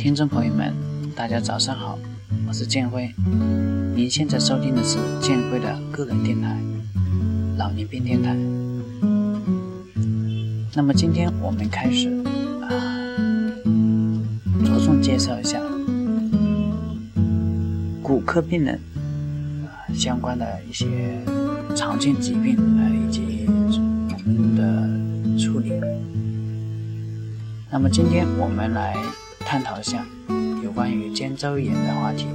听众朋友们，大家早上好，我是建辉。您现在收听的是建辉的个人电台——老年病电台。那么今天我们开始啊，着重介绍一下骨科病人啊相关的一些常见疾病啊以及我们的处理。那么今天我们来。探讨一下有关于肩周炎的话题。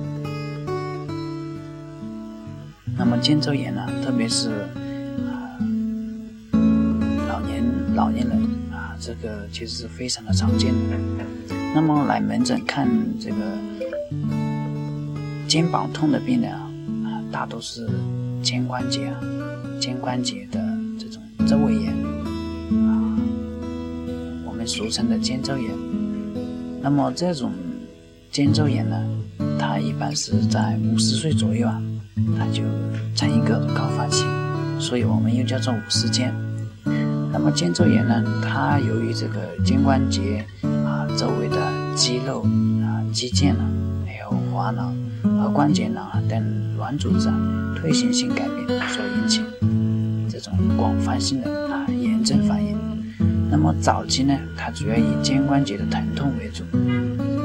那么肩周炎呢，特别是啊老年老年人啊，这个其实是非常的常见。那么来门诊看这个肩膀痛的病人啊，啊，大多是肩关节啊肩关节的这种周围炎啊，我们俗称的肩周炎。那么这种肩周炎呢，它一般是在五十岁左右啊，它就成一个高发期，所以我们又叫做五十肩。那么肩周炎呢，它由于这个肩关节啊周围的肌肉啊肌腱啊，还有滑囊和关节囊啊等软组织啊退行性改变所引起这种广泛性的啊炎症反应。那么早期呢，它主要以肩关节的疼痛为主，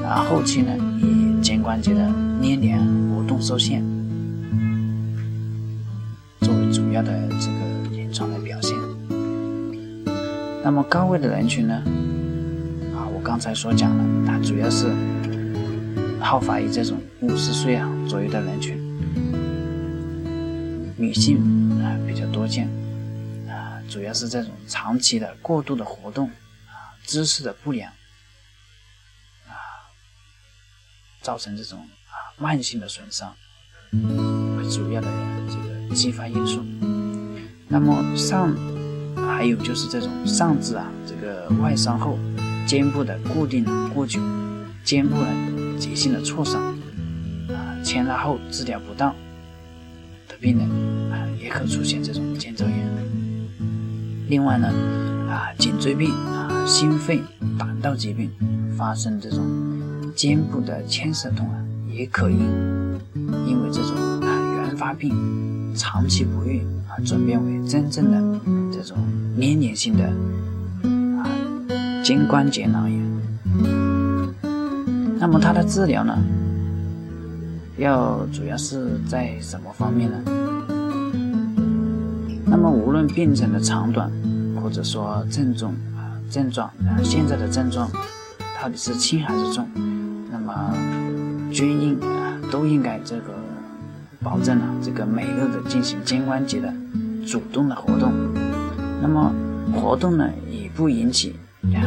而后期呢，以肩关节的粘连、活动受限作为主要的这个临床的表现。那么高危的人群呢，啊，我刚才所讲的，它主要是好发于这种五十岁啊左右的人群，女性啊比较多见。主要是这种长期的过度的活动啊，姿势的不良啊，造成这种啊慢性的损伤为主要的这个激发因素。那么上还有就是这种上肢啊这个外伤后肩部的固定过久，肩部的急性的挫伤啊，牵拉后治疗不当的病人啊，也可出现这种肩周炎。另外呢，啊，颈椎病啊，心肺、胆道疾病发生这种肩部的牵涉痛啊，也可以因为这种啊原发病长期不愈啊，转变为真正的这种粘连性的啊肩关节囊炎。那么它的治疗呢，要主要是在什么方面呢？那么无论病程的长短，或者说症状啊症状啊现在的症状到底是轻还是重，那么均应啊都应该这个保证了这个每日的进行肩关节的主动的活动，那么活动呢以不引起啊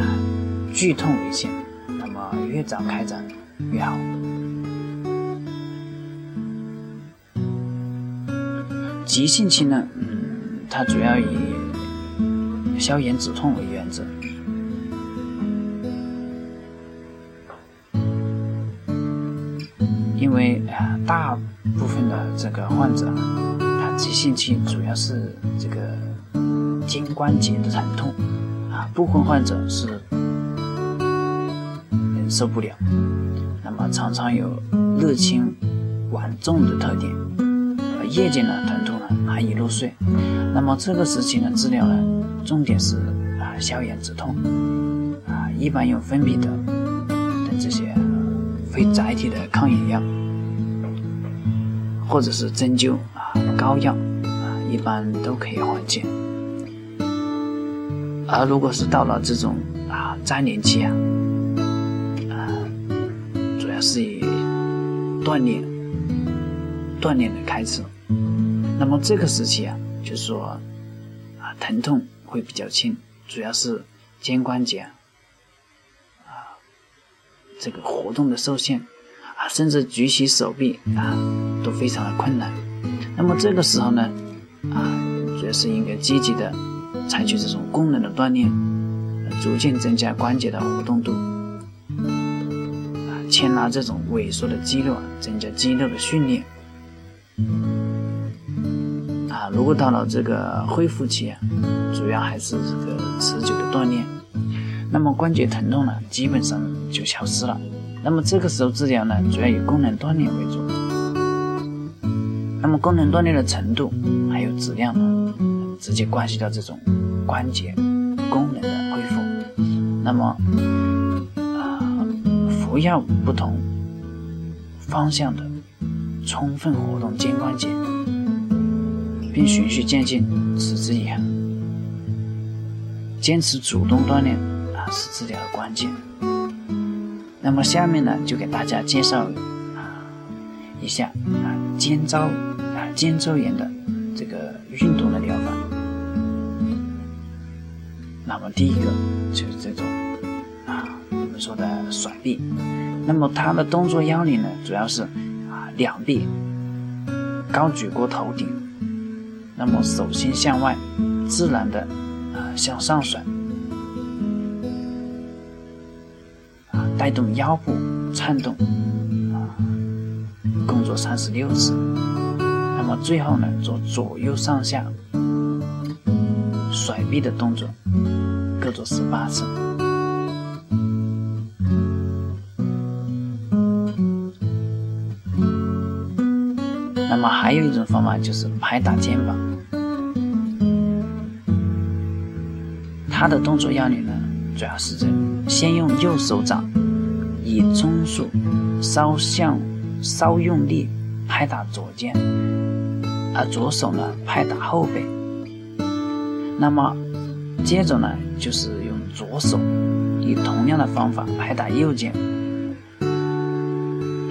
剧痛为限，那么越早开展越好。急性期呢？它主要以消炎止痛为原则，因为啊，大部分的这个患者，他急性期主要是这个肩关节的疼痛，啊，部分患者是忍受不了，那么常常有热轻晚重的特点，而夜间呢疼痛呢难以入睡。那么这个时期呢，治疗呢，重点是啊消炎止痛，啊一般用芬必得等这些非载体的抗炎药，或者是针灸啊膏药啊，一般都可以缓解。而如果是到了这种啊粘连期啊，啊主要是以锻炼锻炼的开始，那么这个时期啊。就是说，啊，疼痛会比较轻，主要是肩关节啊，这个活动的受限啊，甚至举起手臂啊都非常的困难。那么这个时候呢，啊，主要是应该积极的采取这种功能的锻炼，逐渐增加关节的活动度，啊，牵拉这种萎缩的肌肉，增加肌肉的训练。如果到了这个恢复期啊，主要还是这个持久的锻炼，那么关节疼痛呢，基本上就消失了。那么这个时候治疗呢，主要以功能锻炼为主。那么功能锻炼的程度还有质量呢，直接关系到这种关节功能的恢复。那么啊，服药不同方向的充分活动肩关节。并循序渐进，持之以恒，坚持主动锻炼啊，是治疗的关键。那么下面呢，就给大家介绍啊一下啊肩周啊肩周炎的这个运动的疗法。那么第一个就是这种啊我们说的甩臂，那么它的动作要领呢，主要是啊两臂高举过头顶。那么手心向外，自然的啊向上甩，啊带动腰部颤动，啊共做三十六次。那么最后呢，做左右上下甩臂的动作，各做十八次。那么还有一种方法就是拍打肩膀，它的动作要领呢，主要是这先用右手掌以中速稍向稍用力拍打左肩，而左手呢拍打后背。那么接着呢，就是用左手以同样的方法拍打右肩，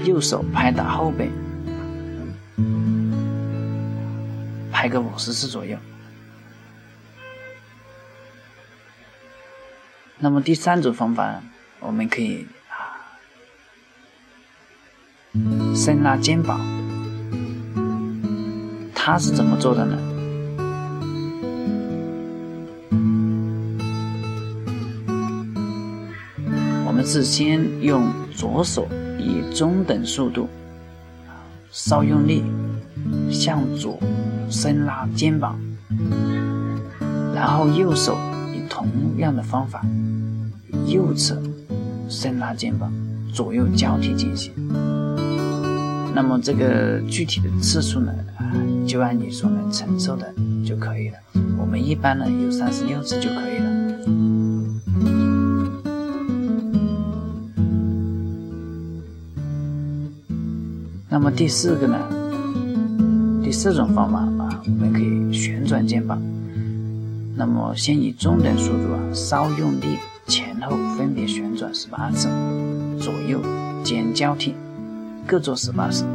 右手拍打后背。拍个五十次左右。那么第三种方法，我们可以啊，伸拉肩膀。它是怎么做的呢？我们是先用左手以中等速度，稍用力向左。伸拉肩膀，然后右手以同样的方法，右侧伸拉肩膀，左右交替进行。那么这个具体的次数呢，啊，就按你所能承受的就可以了。我们一般呢有三十六次就可以了。那么第四个呢，四种方法啊。我们可以旋转肩膀，那么先以中等速度啊，稍用力，前后分别旋转十八次，左右肩交替，各做十八次。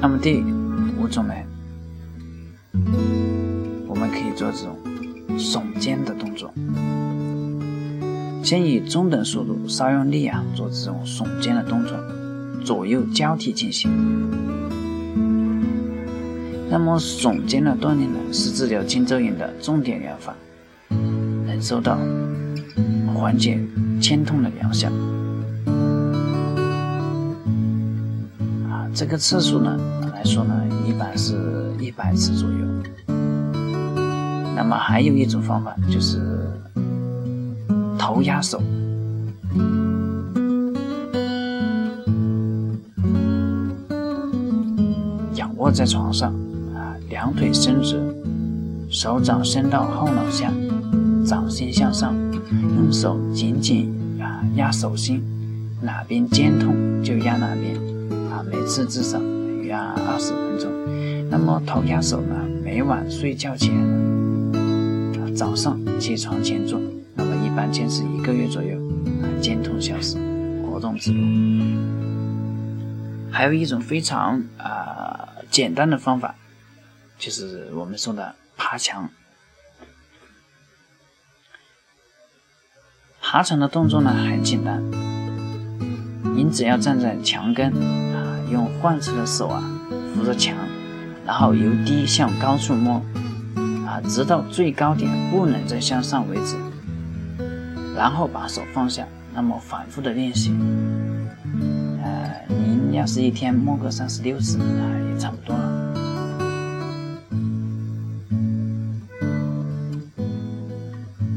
那么第五种呢，我们可以做这种耸肩的动作，先以中等速度，稍用力啊，做这种耸肩的动作。左右交替进行。那么耸肩的锻炼呢，是治疗肩周炎的重点疗法，能收到缓解肩痛的疗效。啊，这个次数呢来说呢，一般是一百次左右。那么还有一种方法就是头压手。卧在床上，啊，两腿伸直，手掌伸到后脑下，掌心向上，用手紧紧啊压手心，哪边肩痛就压哪边，啊，每次至少压二十分钟。那么头压手呢，每晚睡觉前，早上起床前做，那么一般坚持一个月左右，啊，肩痛消失，活动自如。还有一种非常啊。简单的方法就是我们说的爬墙。爬墙的动作呢很简单，您只要站在墙根啊，用患侧的手啊扶着墙，然后由低向高处摸啊，直到最高点不能再向上为止，然后把手放下，那么反复的练习。你要是一天摸个三十六次啊，也差不多了。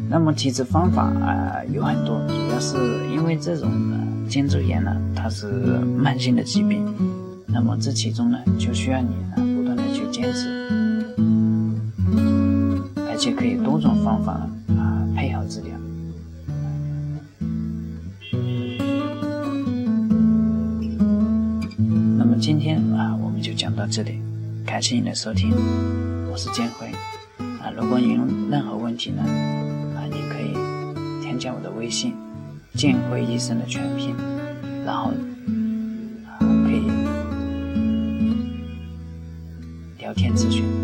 那么体质方法啊有很多，主要是因为这种肩周炎呢，它是慢性的疾病，那么这其中呢就需要你呢不断的去坚持，而且可以多种方法啊配合治疗。今天啊我们就讲到这里，感谢你的收听，我是建辉啊，如果你有任何问题呢？啊，你可以添加我的微信“建辉医生”的全拼，然后啊可以聊天咨询。